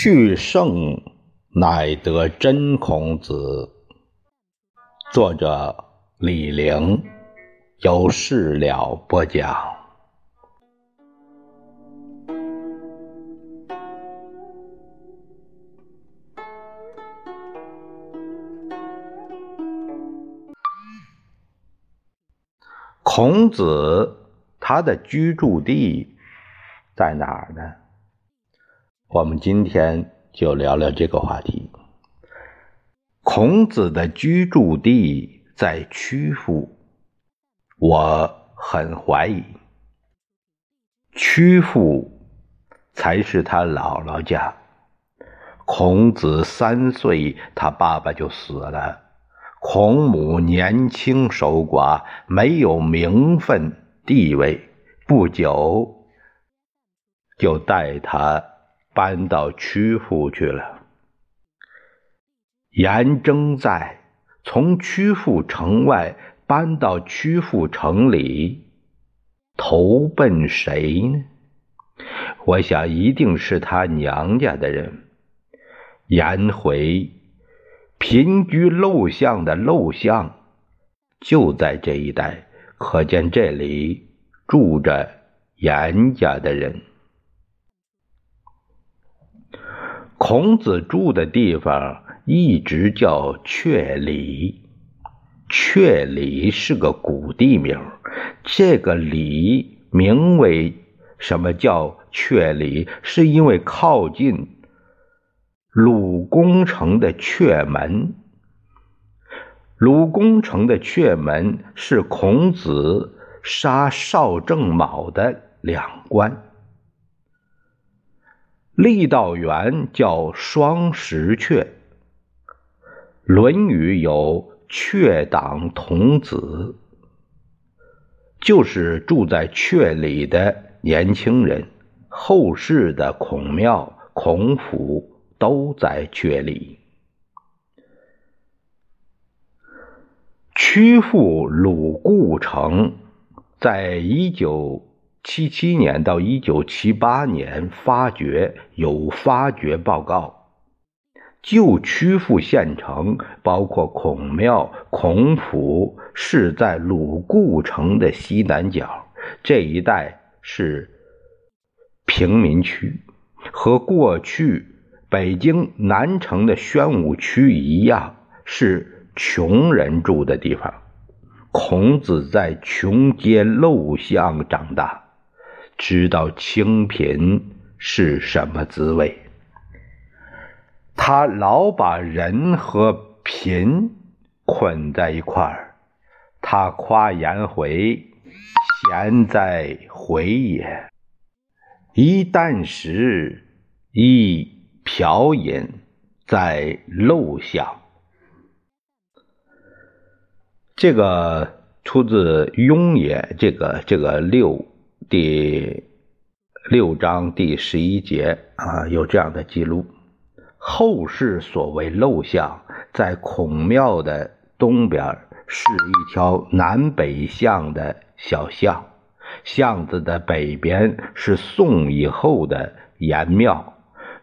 去圣乃得真孔子。作者李陵，由事了播讲。孔子他的居住地在哪儿呢？我们今天就聊聊这个话题。孔子的居住地在曲阜，我很怀疑，曲阜才是他姥姥家。孔子三岁，他爸爸就死了，孔母年轻守寡，没有名分地位，不久就带他。搬到曲阜去了。颜征在，从曲阜城外搬到曲阜城里，投奔谁呢？我想一定是他娘家的人。颜回贫居陋巷的陋巷就在这一带，可见这里住着颜家的人。孔子住的地方一直叫阙里，阙里是个古地名。这个里名为什么叫阙里？是因为靠近鲁公城的阙门。鲁公城的阙门是孔子杀邵正卯的两关。郦道元叫双石阙，《论语》有“阙党童子”，就是住在阙里的年轻人。后世的孔庙、孔府都在阙里。曲阜鲁固城，在一九。七七年到一九七八年，发掘有发掘报告，旧曲阜县城包括孔庙、孔府，是在鲁固城的西南角这一带是平民区，和过去北京南城的宣武区一样，是穷人住的地方。孔子在穷街陋巷长大。知道清贫是什么滋味，他老把人和贫捆在一块儿。他夸颜回贤在回也，一箪食，一瓢饮，在陋巷。这个出自《雍也》，这个这个六。第六章第十一节啊，有这样的记录。后世所谓陋巷，在孔庙的东边是一条南北向的小巷，巷子的北边是宋以后的颜庙。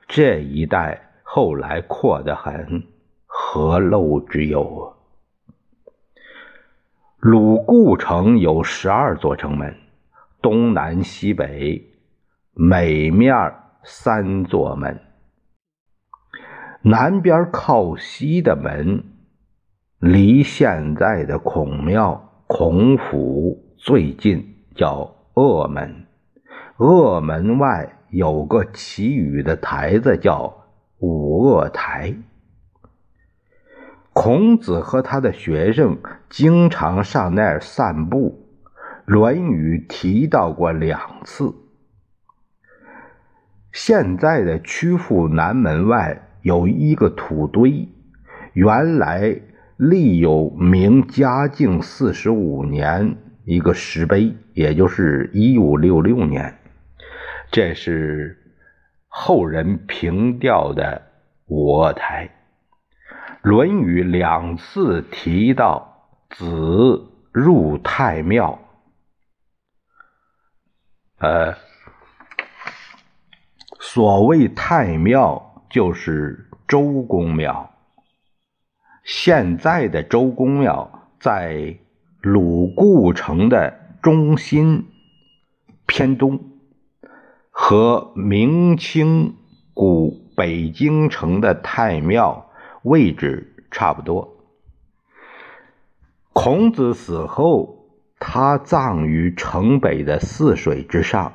这一带后来扩得很，何陋之有啊？鲁固城有十二座城门。东南西北，每面三座门。南边靠西的门，离现在的孔庙、孔府最近，叫鄂门。鄂门外有个祈雨的台子，叫五鄂台。孔子和他的学生经常上那儿散步。《论语》提到过两次。现在的曲阜南门外有一个土堆，原来立有明嘉靖四十五年一个石碑，也就是一五六六年。这是后人凭吊的五台。《论语》两次提到子入太庙。呃，所谓太庙，就是周公庙。现在的周公庙在鲁固城的中心偏东，和明清古北京城的太庙位置差不多。孔子死后，他葬于城北的泗水之上，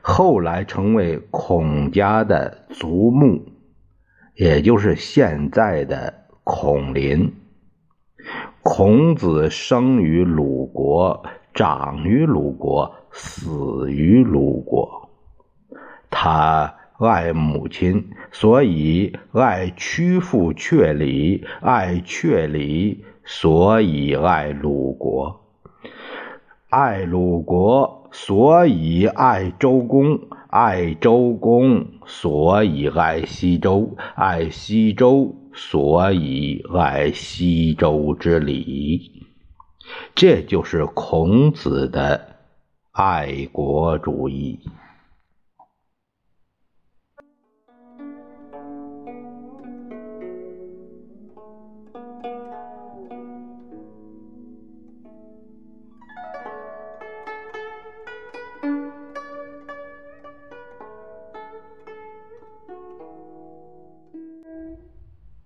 后来成为孔家的族墓，也就是现在的孔林。孔子生于鲁国，长于鲁国，死于鲁国。他爱母亲，所以爱屈父阙里；爱阙里。所以爱鲁国，爱鲁国，所以爱周公，爱周公，所以爱西周，爱西周，所以爱西周之礼。这就是孔子的爱国主义。